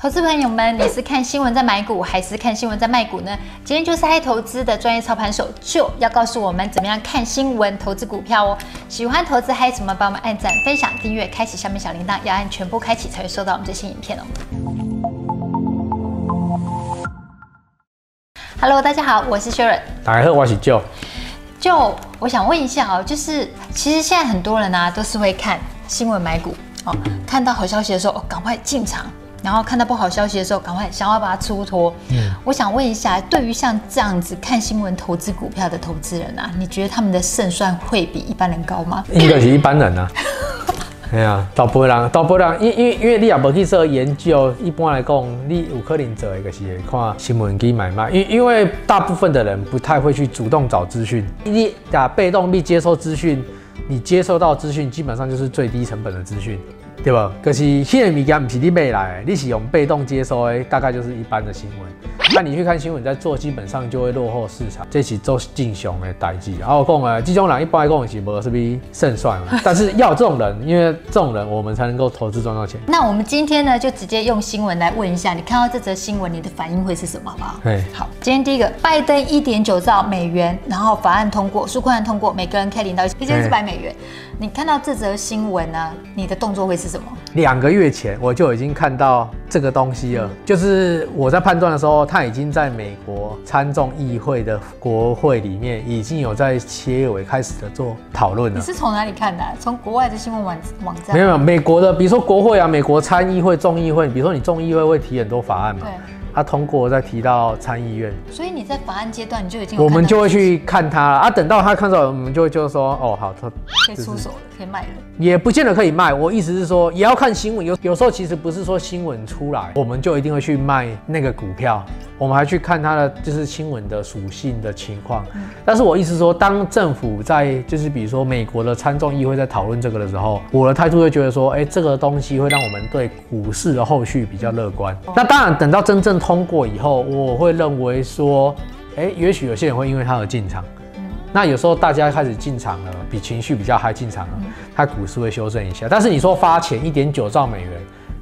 投资朋友们，你是看新闻在买股，还是看新闻在卖股呢？今天就是嗨投资的专业操盘手就要告诉我们怎么样看新闻投资股票哦。喜欢投资嗨什么？帮我们按赞、分享、订阅、开启下面小铃铛，要按全部开启才会收到我们最新影片哦。Hello，大家好，我是 Sharon。大家好，我是 Joe。就我想问一下哦，就是其实现在很多人呢、啊、都是会看新闻买股哦，看到好消息的时候哦，赶快进场。然后看到不好消息的时候，赶快想要把它出脱。嗯，我想问一下，对于像这样子看新闻投资股票的投资人啊，你觉得他们的胜算会比一般人高吗？应该是一般人啊。哎呀，大部分人，大部分人，因因因为你也没去做研究，一般来讲，你有可能做一个是看新闻去买卖。因因为大部分的人不太会去主动找资讯，你打被动去接收资讯，你接收到资讯基本上就是最低成本的资讯。对吧？可是现在物件不是你买来的，你是用被动接收的，大概就是一般的新闻。那你去看新闻，在做基本上就会落后市场，这是做正常的代志。然后讲啊，这种人一般来讲是无是不是胜算了？但是要这种人，因为这种人我们才能够投资赚到钱。那我们今天呢，就直接用新闻来问一下，你看到这则新闻，你的反应会是什么？好不好？对，好。今天第一个，拜登一点九兆美元，然后法案通过，纾困案通过，每个人可以领到一千四百美元。你看到这则新闻呢，你的动作会是什么？两个月前我就已经看到这个东西了，嗯、就是我在判断的时候，他已经在美国参众议会的国会里面已经有在切尾开始的做讨论了。你是从哪里看的？从国外的新闻网网站？没有没有，美国的，比如说国会啊，美国参议会、众议会，比如说你众议会会提很多法案嘛。对。他通过再提到参议院，所以你在法案阶段你就已经我们就会去看他啊。等到他看到，我们就会就说，哦，好，他可以出手了，可以卖了，也不见得可以卖。我意思是说，也要看新闻。有有时候其实不是说新闻出来，我们就一定会去卖那个股票。我们还去看它的就是新闻的属性的情况，但是我意思说，当政府在就是比如说美国的参众议会在讨论这个的时候，我的态度会觉得说，哎，这个东西会让我们对股市的后续比较乐观。那当然，等到真正通过以后，我会认为说，哎，也许有些人会因为它而进场。那有时候大家开始进场了，比情绪比较嗨进场了，它股市会修正一下。但是你说发钱一点九兆美元。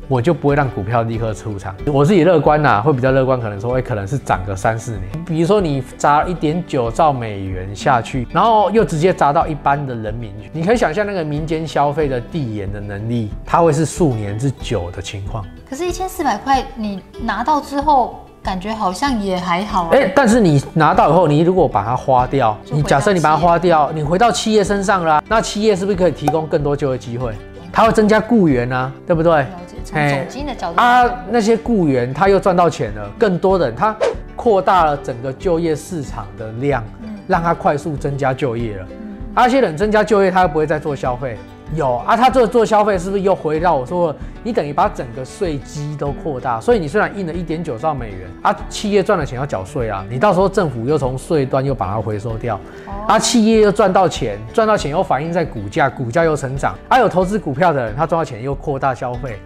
我就不会让股票立刻出场，我自己乐观呐，会比较乐观，可能说，哎，可能是涨个三四年。比如说你砸一点九兆美元下去，然后又直接砸到一般的人民，你可以想象那个民间消费的递延的能力，它会是数年之久的情况。可是，一千四百块你拿到之后，感觉好像也还好。哎，但是你拿到以后，你如果把它花掉，你假设你把它花掉，你回到企业身上了，那企业是不是可以提供更多就业机会？它会增加雇员啊，对不对？从总经的角度啊，那些雇员他又赚到钱了，更多的人他扩大了整个就业市场的量，让他快速增加就业了。那些人增加就业，他又不会再做消费。有。啊，他做做消费是不是又回到我说，你等于把整个税基都扩大，所以你虽然印了一点九兆美元啊，企业赚了钱要缴税啊，你到时候政府又从税端又把它回收掉，啊，企业又赚到钱，赚到钱又反映在股价，股价又成长，啊有投资股票的人，他赚到钱又扩大消费。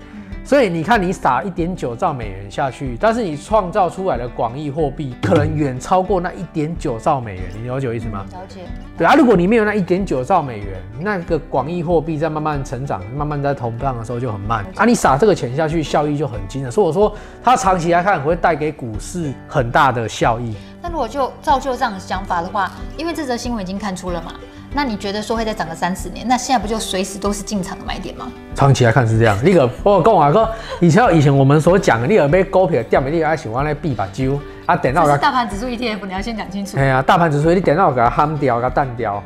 所以你看，你撒一点九兆美元下去，但是你创造出来的广义货币可能远超过那一点九兆美元，你了解我意思吗？了解。对啊，如果你没有那一点九兆美元，那个广义货币在慢慢成长、慢慢在通胀的时候就很慢啊。你撒这个钱下去，效益就很惊人。所以我说，它长期来看会带给股市很大的效益。那如果就照就这样的想法的话，因为这则新闻已经看出了嘛。那你觉得说会再涨个三四年？那现在不就随时都是进场的买点吗？长期来看是这样。那个我跟我哥，以前以前我们所讲的，你有买股票掉没？你爱喜欢来闭把揪啊？等到大盘指数 ETF，你要先讲清楚。哎呀，大盘指数你电脑给它焊掉，给它淡掉。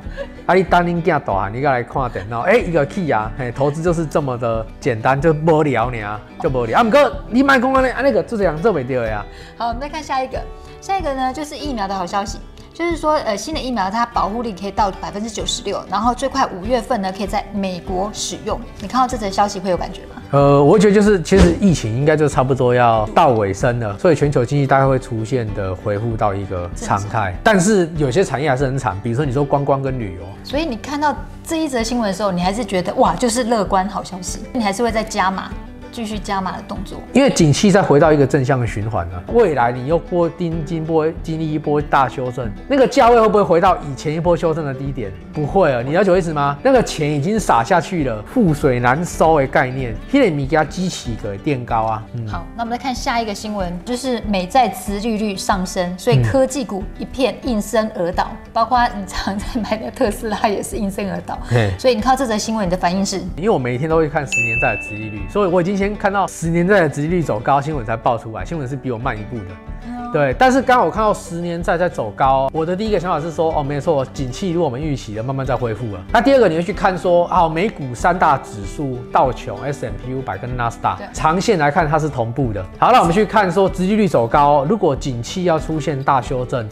啊，你当你家大汉，你再来看电脑，哎、欸，一个 key 啊，嘿，投资就是这么的简单，就无聊呢，就无聊。啊，不过你卖公安的啊，那个就这样做袂掉呀。好，我们再看下一个，下一个呢就是疫苗的好消息。就是说，呃，新的疫苗它保护力可以到百分之九十六，然后最快五月份呢可以在美国使用。你看到这则消息会有感觉吗？呃，我觉得就是其实疫情应该就差不多要到尾声了，所以全球经济大概会出现的恢复到一个常态。但是有些产业还是很惨，比如说你说观光跟旅游。所以你看到这一则新闻的时候，你还是觉得哇，就是乐观好消息，你还是会再加码。继续加码的动作？因为景气再回到一个正向的循环了，未来你又过经经波经历一波大修正，那个价位会不会回到以前一波修正的低点？不会啊，你了解我意思吗？那个钱已经撒下去了，覆水难收的概念，现在你给它激起个垫高啊。嗯、好，那我们再看下一个新闻，就是美债殖利率上升，所以科技股一片应声而倒，嗯、包括你常在买的特斯拉也是应声而倒。嘿所以你看到这则新闻，你的反应是？因为我每天都会看十年债的殖利率，所以我已经先看到十年债的殖利率走高，新闻才爆出来。新闻是比我慢一步的，嗯、对。但是刚好我看到十年债在走高，我的第一个想法是说，哦，没错，景气如果我们预期的，慢慢在恢复了。那第二个你会去看说，啊，美股三大指数道琼、S M P 五百跟纳斯达，对长线来看它是同步的。好，那我们去看说，殖利率走高，如果景气要出现大修正。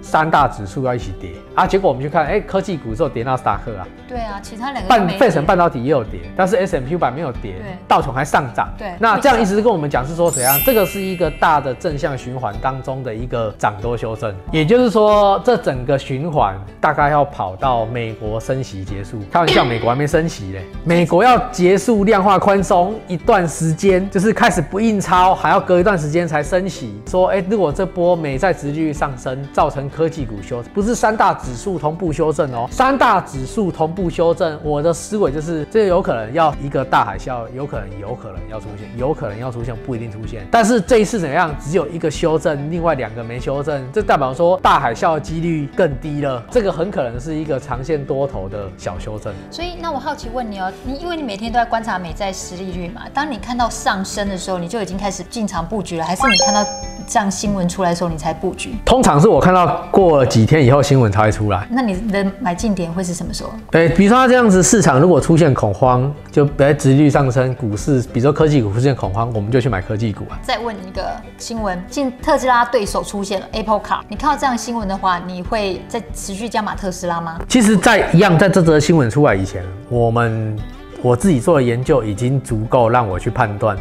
三大指数要一起跌啊！结果我们去看，哎、欸，科技股只有跌纳斯达克啊。对啊，其他两个半费城半导体也有跌，但是 S&P 五百没有跌，对道琼还上涨。对，那这样意思是跟我们讲是说怎样？这个是一个大的正向循环当中的一个涨多修正，也就是说，这整个循环大概要跑到美国升息结束。开玩笑，美国还没升息嘞，美国要结束量化宽松一段时间，就是开始不印钞，还要隔一段时间才升息。说，哎、欸，如果这波美债殖利率上升，造成科技股修正，不是三大指数同步修正哦。三大指数同步修正，我的思维就是，这有可能要一个大海啸，有可能有可能要出现，有可能要出现，不一定出现。但是这一次怎样？只有一个修正，另外两个没修正，这代表说大海啸的几率更低了。这个很可能是一个长线多头的小修正。所以，那我好奇问你哦，你因为你每天都在观察美债殖利率嘛，当你看到上升的时候，你就已经开始进场布局了，还是你看到这样新闻出来的时候你才布局？通常是我看到过。过了几天以后，新闻才会出来。那你的买进点会是什么时候？对，比如说它这样子，市场如果出现恐慌，就比如殖利率上升，股市，比如说科技股出现恐慌，我们就去买科技股啊。再问一个新闻，进特斯拉对手出现了 Apple Car，你看到这样新闻的话，你会再持续加码特斯拉吗？其实，在一样，在这则新闻出来以前，我们我自己做的研究已经足够让我去判断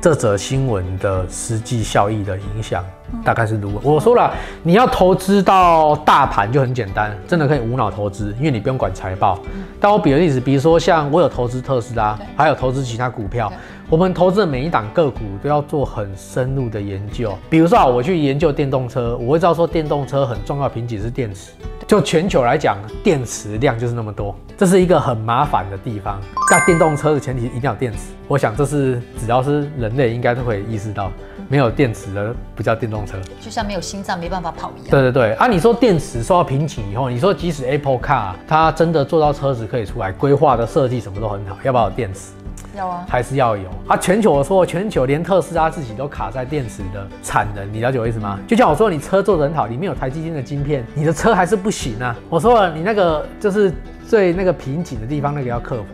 这则新闻的实际效益的影响。大概是如何我说了，你要投资到大盘就很简单，真的可以无脑投资，因为你不用管财报。但我比个例子，比如说像我有投资特斯拉，还有投资其他股票，我们投资的每一档个股都要做很深入的研究。比如说啊，我去研究电动车，我会知道说电动车很重要的瓶颈是电池。就全球来讲，电池量就是那么多，这是一个很麻烦的地方。但电动车的前提一定要电池，我想这是只要是人类应该都会意识到。没有电池的不叫电动车，就像没有心脏没办法跑一样。对对对，啊，你说电池受到瓶颈以后，你说即使 Apple Car 它真的做到车子可以出来，规划的设计什么都很好，要不要有电池？要啊，还是要有。啊，全球我说全球连特斯拉自己都卡在电池的产能，你了解我意思吗？就像我说你车做的很好，里面有台积电的晶片，你的车还是不行啊。我说了，你那个就是最那个瓶颈的地方，那个要克服。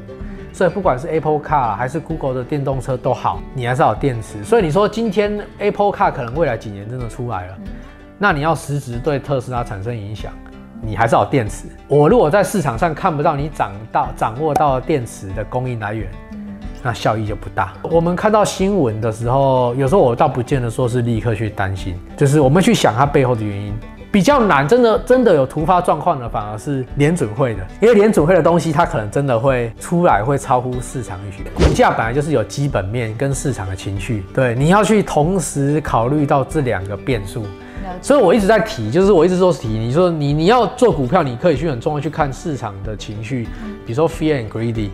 所以不管是 Apple Car 还是 Google 的电动车都好，你还是要有电池。所以你说今天 Apple Car 可能未来几年真的出来了，那你要实质对特斯拉产生影响，你还是要有电池。我如果在市场上看不到你掌到掌握到电池的供应来源，那效益就不大。我们看到新闻的时候，有时候我倒不见得说是立刻去担心，就是我们去想它背后的原因。比较难，真的真的有突发状况的，反而是联准会的，因为联准会的东西，它可能真的会出来，会超乎市场预期。股价本来就是有基本面跟市场的情绪，对，你要去同时考虑到这两个变数。所以我一直在提，就是我一直都是提，你说你你要做股票，你可以去很重要去看市场的情绪，比如说 fear and greedy，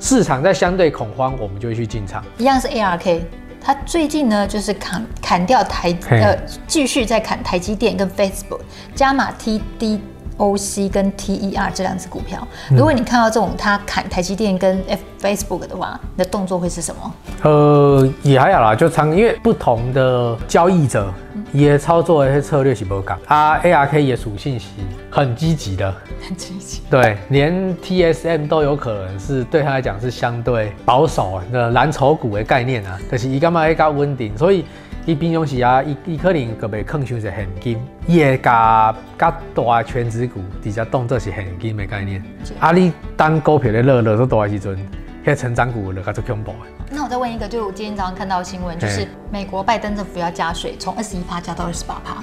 市场在相对恐慌，我们就会去进场。一样是 ARK。它最近呢，就是砍砍掉台呃，继续在砍台积电跟 Facebook，加码 TDOC 跟 TER 这两只股票。如果你看到这种它砍台积电跟 Facebook 的话，你的动作会是什么？呃，也还好啦，就长因为不同的交易者。也操作策略是无讲，啊 ARK 的属性是很积极的，很积极，对，连 TSM 都有可能是对他来讲是相对保守的蓝筹股的概念啊，但是伊感觉会较稳定，所以伊平常时啊，伊伊可能个别抗伤是现金，伊会加较大全值股，底下动作是现金的概念，啊，你当股票的热热都大的时阵，迄成长股就较做恐怖的。那我再问一个，就我今天早上看到的新闻，就是美国拜登政府要加税，从二十一趴加到二十八趴，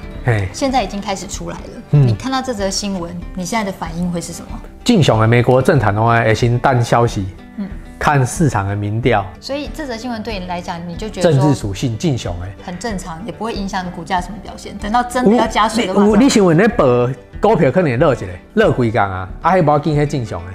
现在已经开始出来了。嗯、你看到这则新闻，你现在的反应会是什么？正常的美国政坛的话，会先淡消息，嗯，看市场的民调。所以这则新闻对你来讲，你就觉得政治属性正常哎，很正常，也不会影响股价什么表现。等到真的要加税的话，你新闻那报股票可能也热起来，热几天啊，啊还无要紧，还正常哎。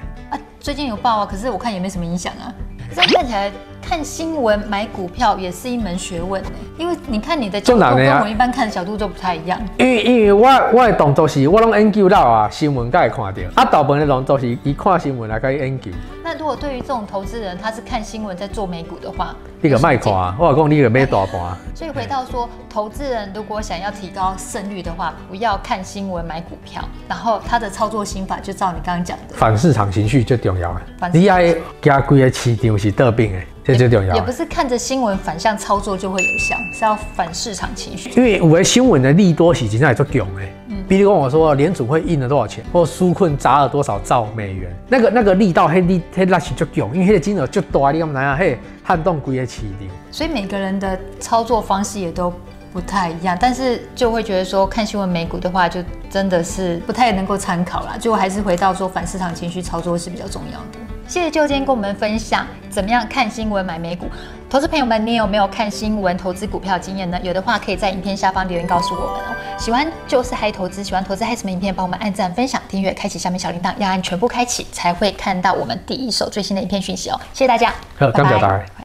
啊，最近有报啊，可是我看也没什么影响啊。这样看起来。看新闻买股票也是一门学问呢，因为你看你的角度跟我们一般看的角度就不太一样。因为因为我我的动作是我拢研究到啊，新闻才会看到，啊，大部分的动作是伊看新闻来开始研究。那如果对于这种投资人，他是看新闻在做美股的话，你个卖看啊，我讲你个买大盘。所以回到说，投资人如果想要提高胜率的话，不要看新闻买股票，然后他的操作心法就照你刚刚讲的，反市场情绪最重要的。你爱加规个市场是得病的。这最重要，也不是看着新闻反向操作就会有效，是要反市场情绪。因为有的新闻的利多是真的做强的，嗯，比如跟我说联储会印了多少钱，或纾困砸了多少兆美元，那个那个力道黑力黑那是做强，因为那个金额就大，你干嘛呀？嘿，撼动规个市场。所以每个人的操作方式也都不太一样，但是就会觉得说看新闻美股的话，就真的是不太能够参考啦。就还是回到说反市场情绪操作是比较重要的。谢谢就今天跟我们分享怎么样看新闻买美股，投资朋友们，你有没有看新闻投资股票经验呢？有的话可以在影片下方留言告诉我们哦。喜欢就是嗨投资，喜欢投资嗨什么影片，帮我们按赞、分享、订阅、开启下面小铃铛，要按全部开启才会看到我们第一手最新的影片讯息哦。谢谢大家，好，感谢大家。